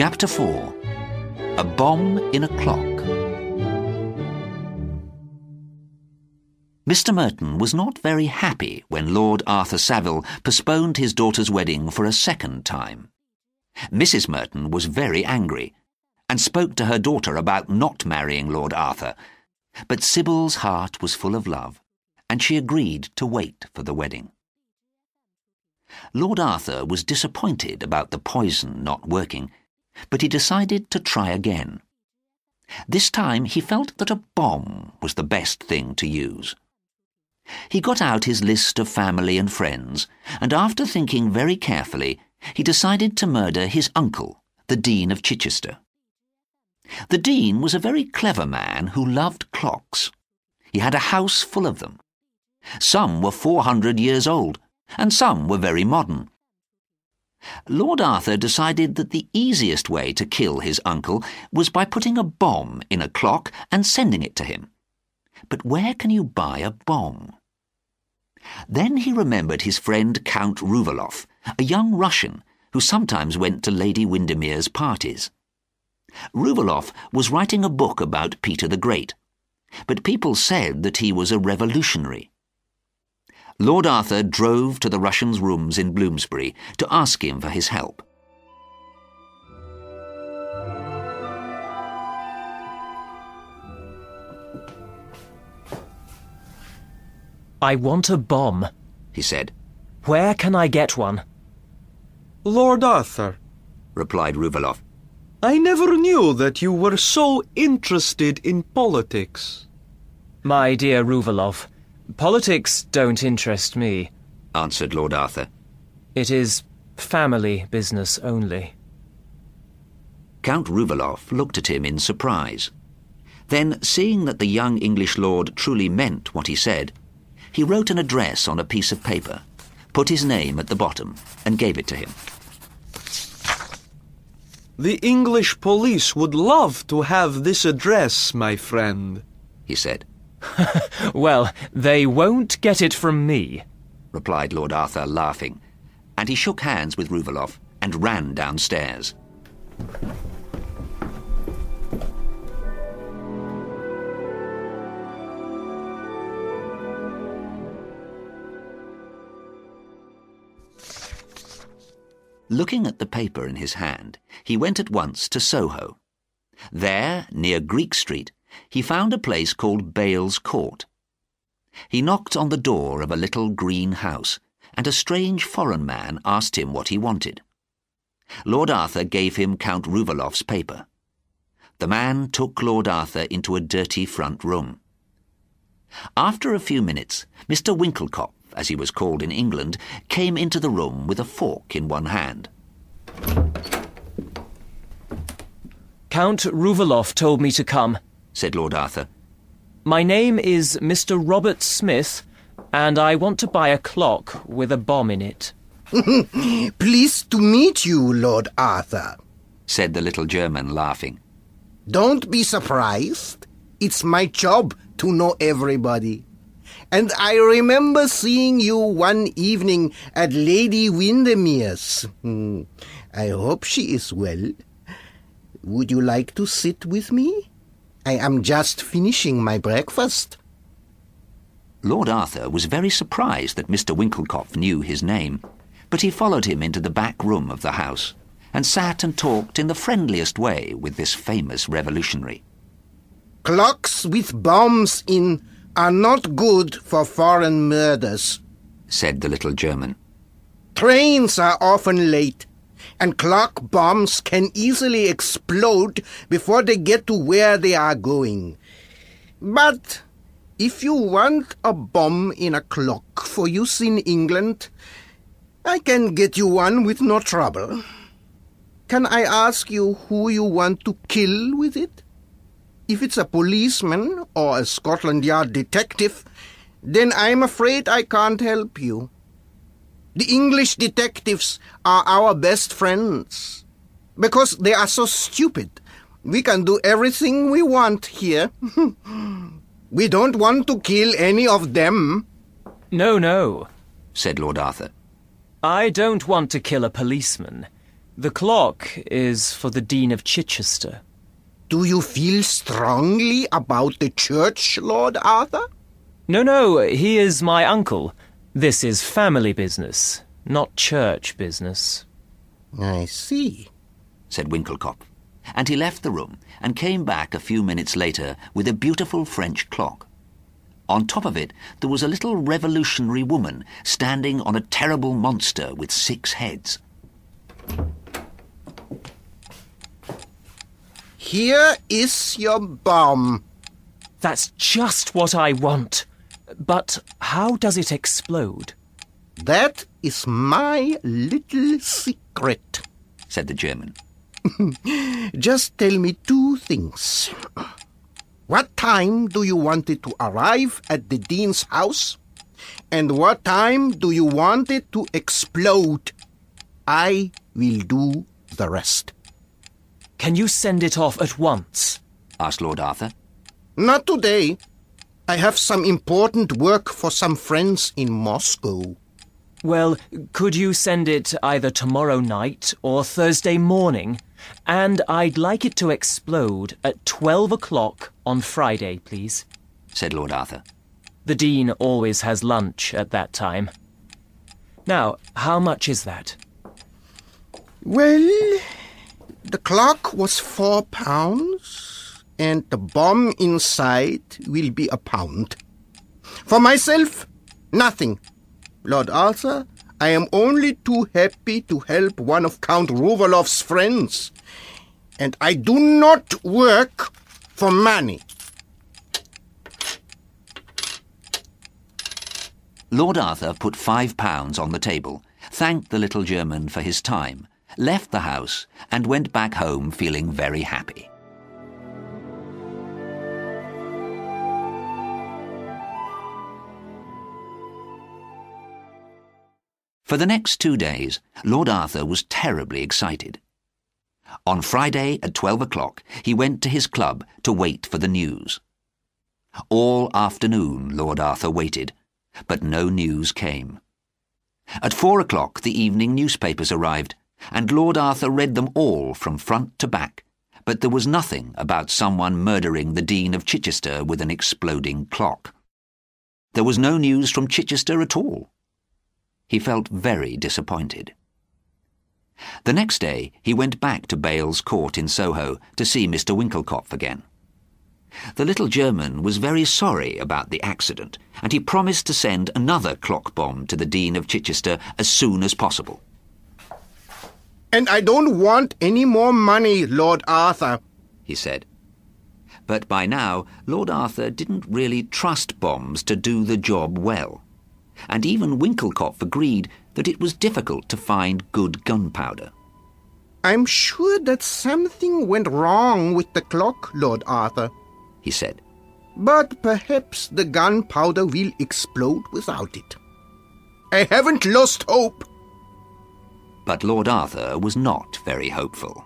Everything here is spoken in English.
Chapter 4 A Bomb in a Clock. Mr. Merton was not very happy when Lord Arthur Savile postponed his daughter's wedding for a second time. Mrs. Merton was very angry and spoke to her daughter about not marrying Lord Arthur, but Sybil's heart was full of love, and she agreed to wait for the wedding. Lord Arthur was disappointed about the poison not working, but he decided to try again. This time he felt that a bomb was the best thing to use. He got out his list of family and friends, and after thinking very carefully, he decided to murder his uncle, the Dean of Chichester. The Dean was a very clever man who loved clocks. He had a house full of them. Some were four hundred years old, and some were very modern. Lord Arthur decided that the easiest way to kill his uncle was by putting a bomb in a clock and sending it to him. But where can you buy a bomb? Then he remembered his friend Count Rouvaloff, a young Russian who sometimes went to Lady Windermere's parties. Rouvaloff was writing a book about Peter the Great, but people said that he was a revolutionary. Lord Arthur drove to the Russian's rooms in Bloomsbury to ask him for his help. I want a bomb, he said. Where can I get one? Lord Arthur, replied Rouvaloff. I never knew that you were so interested in politics. My dear Rouvaloff, Politics don't interest me, answered Lord Arthur. It is family business only. Count Rouvaloff looked at him in surprise. Then, seeing that the young English lord truly meant what he said, he wrote an address on a piece of paper, put his name at the bottom, and gave it to him. The English police would love to have this address, my friend, he said. well, they won't get it from me, replied Lord Arthur, laughing, and he shook hands with Rouvaloff and ran downstairs. Looking at the paper in his hand, he went at once to Soho. There, near Greek Street, he found a place called Bales Court. He knocked on the door of a little green house, and a strange foreign man asked him what he wanted. Lord Arthur gave him Count Rouvaloff's paper. The man took Lord Arthur into a dirty front room. After a few minutes, Mr. Winckelkopf, as he was called in England, came into the room with a fork in one hand. Count Rouvaloff told me to come, said Lord Arthur. My name is Mr. Robert Smith, and I want to buy a clock with a bomb in it. Pleased to meet you, Lord Arthur, said the little German, laughing. Don't be surprised. It's my job to know everybody. And I remember seeing you one evening at Lady Windermere's. Hmm. I hope she is well. Would you like to sit with me? I am just finishing my breakfast. Lord Arthur was very surprised that Mr. Winckelkopf knew his name, but he followed him into the back room of the house and sat and talked in the friendliest way with this famous revolutionary. Clocks with bombs in are not good for foreign murders, said the little German. Trains are often late and clock bombs can easily explode before they get to where they are going. But if you want a bomb in a clock for use in England, I can get you one with no trouble. Can I ask you who you want to kill with it? If it's a policeman or a Scotland Yard detective, then I'm afraid I can't help you. The English detectives are our best friends. Because they are so stupid. We can do everything we want here. we don't want to kill any of them. No, no, said Lord Arthur. I don't want to kill a policeman. The clock is for the Dean of Chichester. Do you feel strongly about the church, Lord Arthur? No, no, he is my uncle. This is family business, not church business. I see, said Winckelkopf, and he left the room and came back a few minutes later with a beautiful French clock. On top of it, there was a little revolutionary woman standing on a terrible monster with six heads. Here is your bomb. That's just what I want. But how does it explode? That is my little secret, said the German. Just tell me two things. What time do you want it to arrive at the Dean's house? And what time do you want it to explode? I will do the rest. Can you send it off at once? asked Lord Arthur. Not today. I have some important work for some friends in Moscow. Well, could you send it either tomorrow night or Thursday morning? And I'd like it to explode at 12 o'clock on Friday, please, said Lord Arthur. The Dean always has lunch at that time. Now, how much is that? Well, the clock was four pounds, and the bomb inside will be a pound. For myself, nothing. Lord Arthur, I am only too happy to help one of Count Rouvaloff's friends. And I do not work for money. Lord Arthur put five pounds on the table, thanked the little German for his time, left the house, and went back home feeling very happy. For the next two days, Lord Arthur was terribly excited. On Friday at twelve o'clock, he went to his club to wait for the news. All afternoon Lord Arthur waited, but no news came. At four o'clock the evening newspapers arrived, and Lord Arthur read them all from front to back, but there was nothing about someone murdering the Dean of Chichester with an exploding clock. There was no news from Chichester at all. He felt very disappointed. The next day he went back to Bales Court in Soho to see Mr. Winckelkopf again. The little German was very sorry about the accident, and he promised to send another clock bomb to the Dean of Chichester as soon as possible. And I don't want any more money, Lord Arthur, he said. But by now, Lord Arthur didn't really trust bombs to do the job well and even Winckelkopf agreed that it was difficult to find good gunpowder. I'm sure that something went wrong with the clock, Lord Arthur, he said. But perhaps the gunpowder will explode without it. I haven't lost hope. But Lord Arthur was not very hopeful.